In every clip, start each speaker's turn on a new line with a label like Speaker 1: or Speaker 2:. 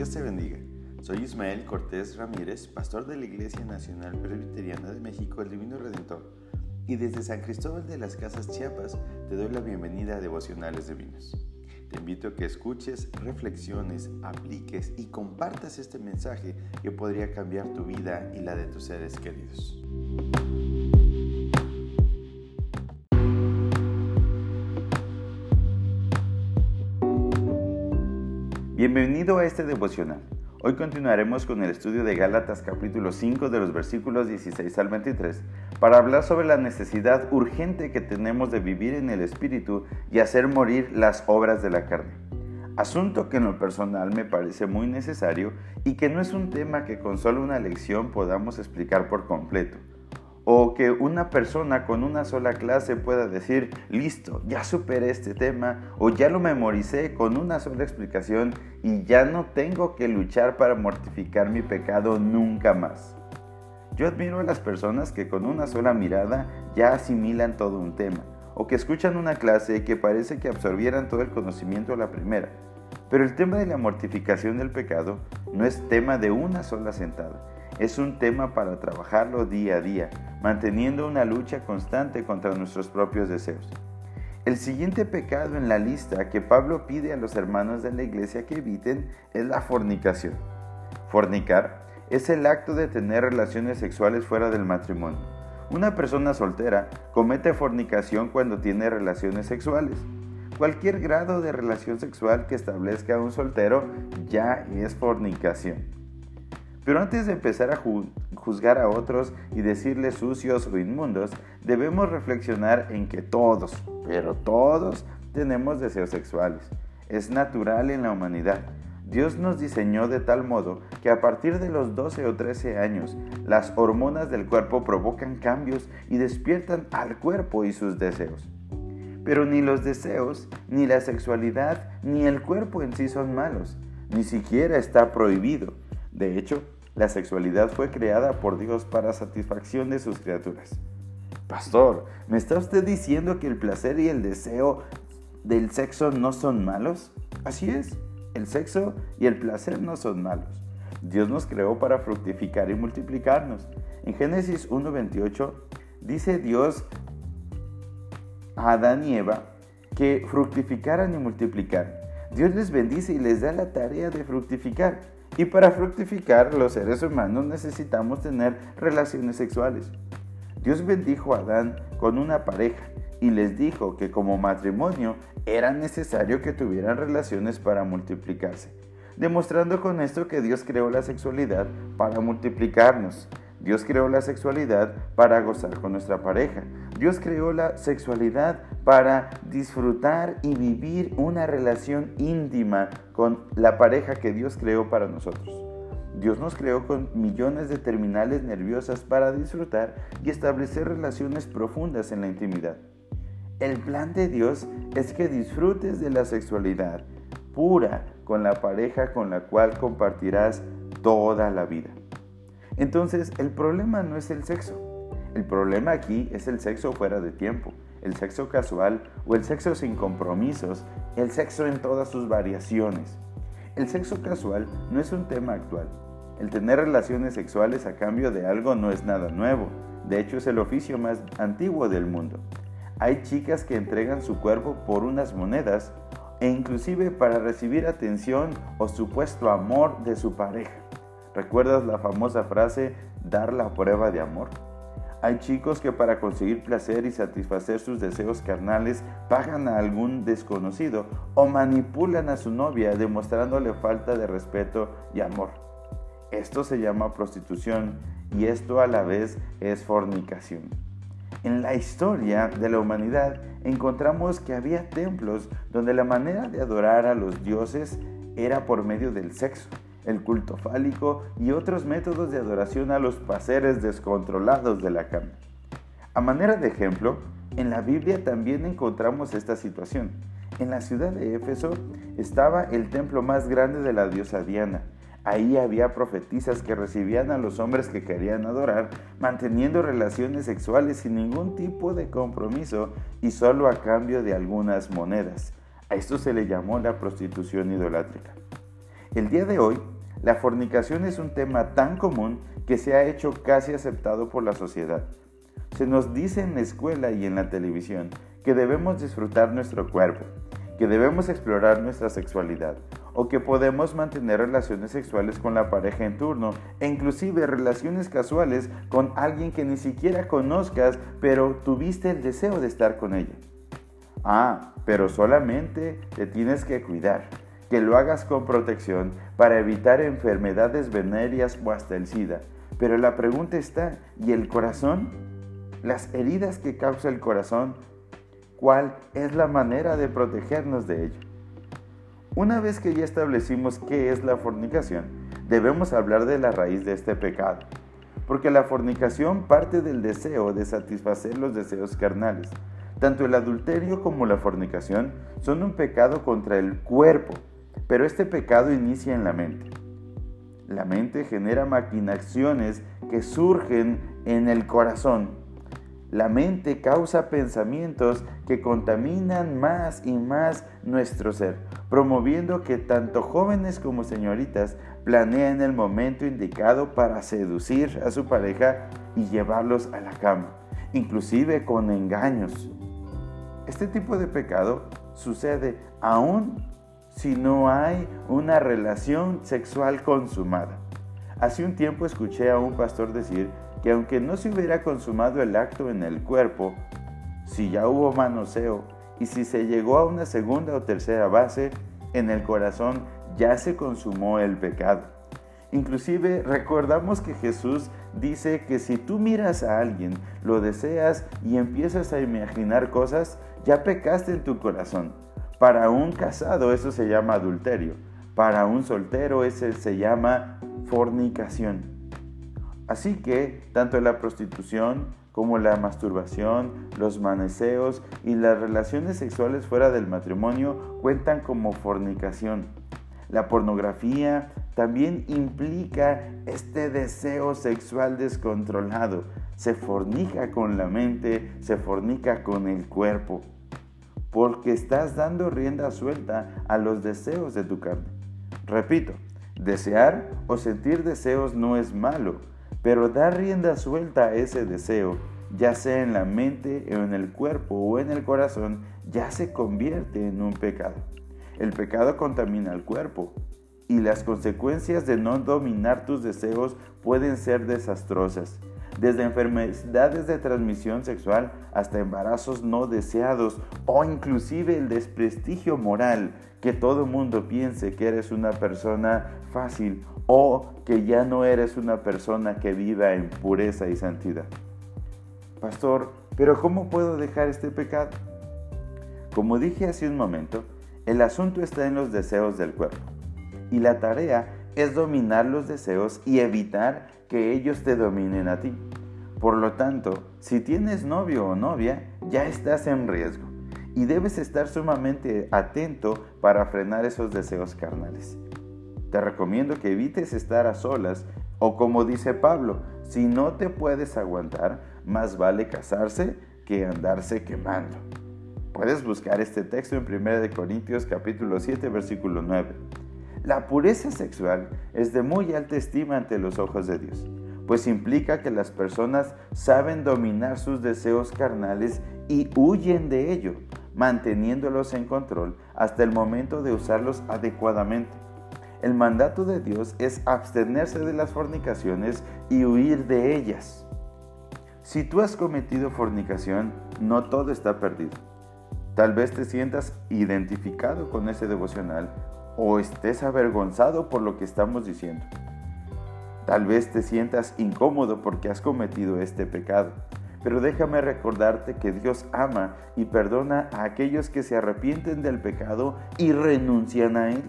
Speaker 1: Dios te bendiga. Soy Ismael Cortés Ramírez, pastor de la Iglesia Nacional Presbiteriana de México, el Divino Redentor. Y desde San Cristóbal de las Casas Chiapas te doy la bienvenida a Devocionales Divinos. Te invito a que escuches, reflexiones, apliques y compartas este mensaje que podría cambiar tu vida y la de tus seres queridos. Bienvenido a este devocional. Hoy continuaremos con el estudio de Gálatas capítulo 5 de los versículos 16 al 23 para hablar sobre la necesidad urgente que tenemos de vivir en el Espíritu y hacer morir las obras de la carne. Asunto que en lo personal me parece muy necesario y que no es un tema que con solo una lección podamos explicar por completo o que una persona con una sola clase pueda decir, listo, ya superé este tema o ya lo memoricé con una sola explicación y ya no tengo que luchar para mortificar mi pecado nunca más. Yo admiro a las personas que con una sola mirada ya asimilan todo un tema o que escuchan una clase que parece que absorbieran todo el conocimiento a la primera. Pero el tema de la mortificación del pecado no es tema de una sola sentada es un tema para trabajarlo día a día, manteniendo una lucha constante contra nuestros propios deseos. El siguiente pecado en la lista que Pablo pide a los hermanos de la iglesia que eviten es la fornicación. Fornicar es el acto de tener relaciones sexuales fuera del matrimonio. Una persona soltera comete fornicación cuando tiene relaciones sexuales. Cualquier grado de relación sexual que establezca un soltero ya es fornicación. Pero antes de empezar a juzgar a otros y decirles sucios o inmundos, debemos reflexionar en que todos, pero todos, tenemos deseos sexuales. Es natural en la humanidad. Dios nos diseñó de tal modo que a partir de los 12 o 13 años, las hormonas del cuerpo provocan cambios y despiertan al cuerpo y sus deseos. Pero ni los deseos, ni la sexualidad, ni el cuerpo en sí son malos. Ni siquiera está prohibido. De hecho, la sexualidad fue creada por Dios para satisfacción de sus criaturas. Pastor, ¿me está usted diciendo que el placer y el deseo del sexo no son malos? Así es, el sexo y el placer no son malos. Dios nos creó para fructificar y multiplicarnos. En Génesis 1.28 dice Dios a Adán y Eva que fructificaran y multiplicaran. Dios les bendice y les da la tarea de fructificar. Y para fructificar, los seres humanos necesitamos tener relaciones sexuales. Dios bendijo a Adán con una pareja y les dijo que como matrimonio era necesario que tuvieran relaciones para multiplicarse, demostrando con esto que Dios creó la sexualidad para multiplicarnos. Dios creó la sexualidad para gozar con nuestra pareja. Dios creó la sexualidad para disfrutar y vivir una relación íntima con la pareja que Dios creó para nosotros. Dios nos creó con millones de terminales nerviosas para disfrutar y establecer relaciones profundas en la intimidad. El plan de Dios es que disfrutes de la sexualidad pura con la pareja con la cual compartirás toda la vida. Entonces, el problema no es el sexo. El problema aquí es el sexo fuera de tiempo, el sexo casual o el sexo sin compromisos, el sexo en todas sus variaciones. El sexo casual no es un tema actual. El tener relaciones sexuales a cambio de algo no es nada nuevo. De hecho, es el oficio más antiguo del mundo. Hay chicas que entregan su cuerpo por unas monedas e inclusive para recibir atención o supuesto amor de su pareja. ¿Recuerdas la famosa frase dar la prueba de amor? Hay chicos que para conseguir placer y satisfacer sus deseos carnales pagan a algún desconocido o manipulan a su novia demostrándole falta de respeto y amor. Esto se llama prostitución y esto a la vez es fornicación. En la historia de la humanidad encontramos que había templos donde la manera de adorar a los dioses era por medio del sexo el culto fálico y otros métodos de adoración a los paseres descontrolados de la cama. A manera de ejemplo, en la Biblia también encontramos esta situación. En la ciudad de Éfeso estaba el templo más grande de la diosa Diana. Ahí había profetisas que recibían a los hombres que querían adorar, manteniendo relaciones sexuales sin ningún tipo de compromiso y solo a cambio de algunas monedas. A esto se le llamó la prostitución idolátrica. El día de hoy, la fornicación es un tema tan común que se ha hecho casi aceptado por la sociedad. Se nos dice en la escuela y en la televisión que debemos disfrutar nuestro cuerpo, que debemos explorar nuestra sexualidad o que podemos mantener relaciones sexuales con la pareja en turno e inclusive relaciones casuales con alguien que ni siquiera conozcas pero tuviste el deseo de estar con ella. Ah, pero solamente te tienes que cuidar, que lo hagas con protección para evitar enfermedades venéreas o hasta el SIDA. Pero la pregunta está, ¿y el corazón? Las heridas que causa el corazón, ¿cuál es la manera de protegernos de ello? Una vez que ya establecimos qué es la fornicación, debemos hablar de la raíz de este pecado, porque la fornicación parte del deseo de satisfacer los deseos carnales. Tanto el adulterio como la fornicación son un pecado contra el cuerpo, pero este pecado inicia en la mente. La mente genera maquinaciones que surgen en el corazón. La mente causa pensamientos que contaminan más y más nuestro ser, promoviendo que tanto jóvenes como señoritas planeen el momento indicado para seducir a su pareja y llevarlos a la cama, inclusive con engaños. Este tipo de pecado sucede aún si no hay una relación sexual consumada. Hace un tiempo escuché a un pastor decir que aunque no se hubiera consumado el acto en el cuerpo, si ya hubo manoseo y si se llegó a una segunda o tercera base, en el corazón ya se consumó el pecado. Inclusive recordamos que Jesús dice que si tú miras a alguien, lo deseas y empiezas a imaginar cosas, ya pecaste en tu corazón. Para un casado eso se llama adulterio. Para un soltero ese se llama fornicación. Así que tanto la prostitución como la masturbación, los maneseos y las relaciones sexuales fuera del matrimonio cuentan como fornicación. La pornografía también implica este deseo sexual descontrolado. Se fornica con la mente, se fornica con el cuerpo porque estás dando rienda suelta a los deseos de tu carne. Repito, desear o sentir deseos no es malo, pero dar rienda suelta a ese deseo, ya sea en la mente o en el cuerpo o en el corazón, ya se convierte en un pecado. El pecado contamina el cuerpo y las consecuencias de no dominar tus deseos pueden ser desastrosas desde enfermedades de transmisión sexual hasta embarazos no deseados o inclusive el desprestigio moral, que todo mundo piense que eres una persona fácil o que ya no eres una persona que viva en pureza y santidad. Pastor, pero ¿cómo puedo dejar este pecado? Como dije hace un momento, el asunto está en los deseos del cuerpo y la tarea es dominar los deseos y evitar que ellos te dominen a ti. Por lo tanto, si tienes novio o novia, ya estás en riesgo y debes estar sumamente atento para frenar esos deseos carnales. Te recomiendo que evites estar a solas o como dice Pablo, si no te puedes aguantar, más vale casarse que andarse quemando. Puedes buscar este texto en 1 Corintios capítulo 7 versículo 9. La pureza sexual es de muy alta estima ante los ojos de Dios, pues implica que las personas saben dominar sus deseos carnales y huyen de ello, manteniéndolos en control hasta el momento de usarlos adecuadamente. El mandato de Dios es abstenerse de las fornicaciones y huir de ellas. Si tú has cometido fornicación, no todo está perdido. Tal vez te sientas identificado con ese devocional o estés avergonzado por lo que estamos diciendo. Tal vez te sientas incómodo porque has cometido este pecado, pero déjame recordarte que Dios ama y perdona a aquellos que se arrepienten del pecado y renuncian a él.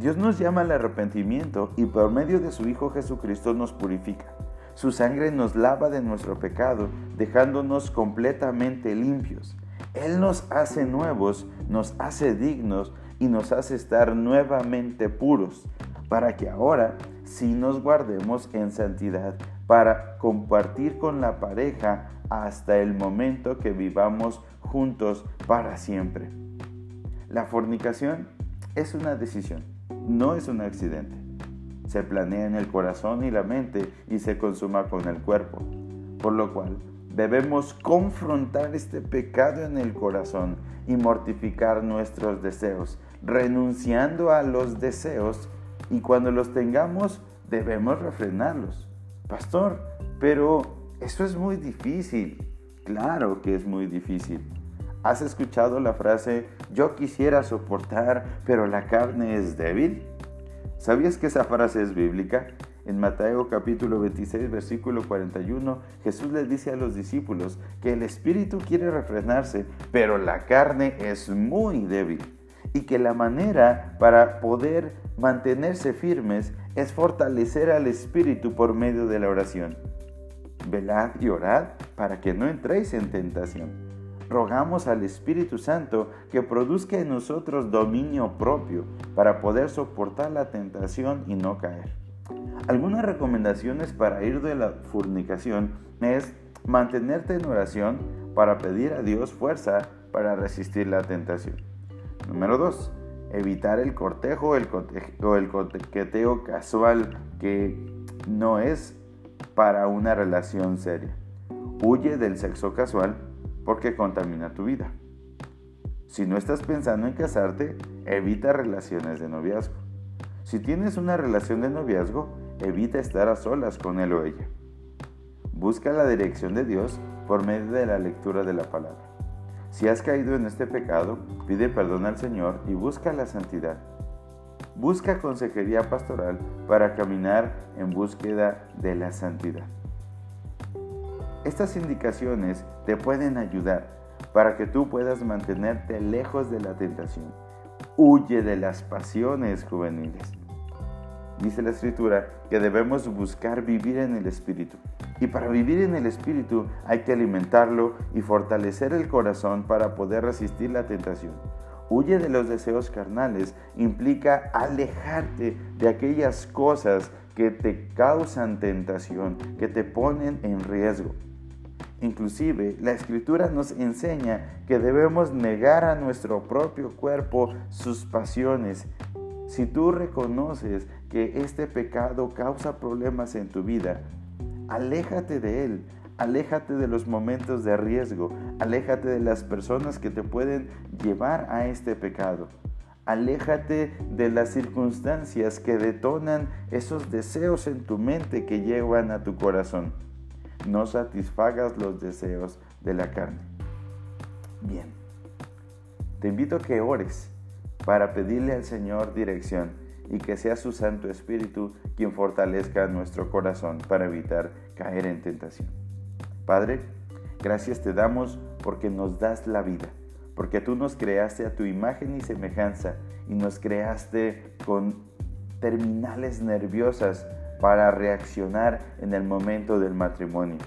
Speaker 1: Dios nos llama al arrepentimiento y por medio de su Hijo Jesucristo nos purifica. Su sangre nos lava de nuestro pecado, dejándonos completamente limpios. Él nos hace nuevos, nos hace dignos y nos hace estar nuevamente puros, para que ahora sí nos guardemos en santidad, para compartir con la pareja hasta el momento que vivamos juntos para siempre. La fornicación es una decisión. no es un accidente. Se planea en el corazón y la mente y se consuma con el cuerpo. Por lo cual, debemos confrontar este pecado en el corazón y mortificar nuestros deseos, renunciando a los deseos y cuando los tengamos debemos refrenarlos. Pastor, pero eso es muy difícil. Claro que es muy difícil. ¿Has escuchado la frase, yo quisiera soportar, pero la carne es débil? ¿Sabías que esa frase es bíblica? En Mateo capítulo 26, versículo 41, Jesús le dice a los discípulos que el espíritu quiere refrenarse, pero la carne es muy débil y que la manera para poder mantenerse firmes es fortalecer al espíritu por medio de la oración. Velad y orad para que no entréis en tentación rogamos al Espíritu Santo que produzca en nosotros dominio propio para poder soportar la tentación y no caer. Algunas recomendaciones para ir de la fornicación es mantenerte en oración para pedir a Dios fuerza para resistir la tentación. Número 2. Evitar el cortejo o el coqueteo casual que no es para una relación seria. Huye del sexo casual porque contamina tu vida. Si no estás pensando en casarte, evita relaciones de noviazgo. Si tienes una relación de noviazgo, evita estar a solas con él o ella. Busca la dirección de Dios por medio de la lectura de la palabra. Si has caído en este pecado, pide perdón al Señor y busca la santidad. Busca consejería pastoral para caminar en búsqueda de la santidad. Estas indicaciones te pueden ayudar para que tú puedas mantenerte lejos de la tentación. Huye de las pasiones juveniles. Dice la escritura que debemos buscar vivir en el Espíritu. Y para vivir en el Espíritu hay que alimentarlo y fortalecer el corazón para poder resistir la tentación. Huye de los deseos carnales implica alejarte de aquellas cosas que te causan tentación, que te ponen en riesgo. Inclusive la escritura nos enseña que debemos negar a nuestro propio cuerpo sus pasiones. Si tú reconoces que este pecado causa problemas en tu vida, aléjate de él, aléjate de los momentos de riesgo, aléjate de las personas que te pueden llevar a este pecado. Aléjate de las circunstancias que detonan esos deseos en tu mente que llevan a tu corazón no satisfagas los deseos de la carne. Bien, te invito a que ores para pedirle al Señor dirección y que sea su Santo Espíritu quien fortalezca nuestro corazón para evitar caer en tentación. Padre, gracias te damos porque nos das la vida, porque tú nos creaste a tu imagen y semejanza y nos creaste con terminales nerviosas para reaccionar en el momento del matrimonio.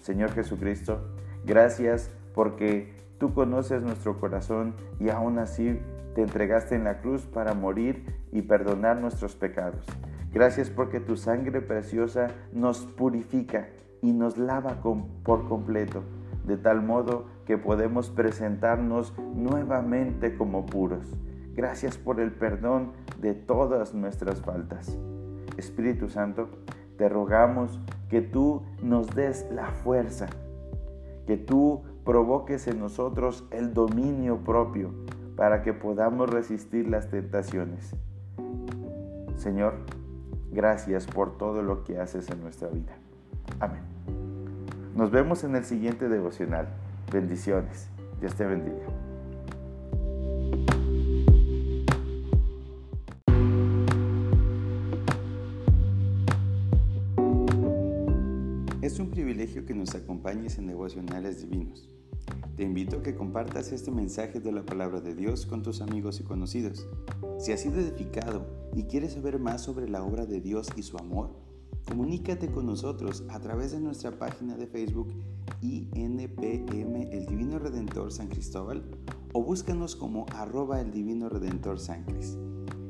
Speaker 1: Señor Jesucristo, gracias porque tú conoces nuestro corazón y aún así te entregaste en la cruz para morir y perdonar nuestros pecados. Gracias porque tu sangre preciosa nos purifica y nos lava por completo, de tal modo que podemos presentarnos nuevamente como puros. Gracias por el perdón de todas nuestras faltas. Espíritu Santo, te rogamos que tú nos des la fuerza, que tú provoques en nosotros el dominio propio para que podamos resistir las tentaciones. Señor, gracias por todo lo que haces en nuestra vida. Amén. Nos vemos en el siguiente devocional. Bendiciones. Dios te bendiga. Es un privilegio que nos acompañes en devocionales divinos. Te invito a que compartas este mensaje de la palabra de Dios con tus amigos y conocidos. Si has sido edificado y quieres saber más sobre la obra de Dios y su amor, comunícate con nosotros a través de nuestra página de Facebook INPM El Divino Redentor San Cristóbal o búscanos como arroba el Divino Redentor San Cris.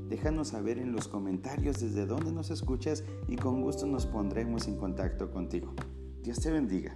Speaker 1: Déjanos saber en los comentarios desde dónde nos escuchas y con gusto nos pondremos en contacto contigo. Dios te bendiga.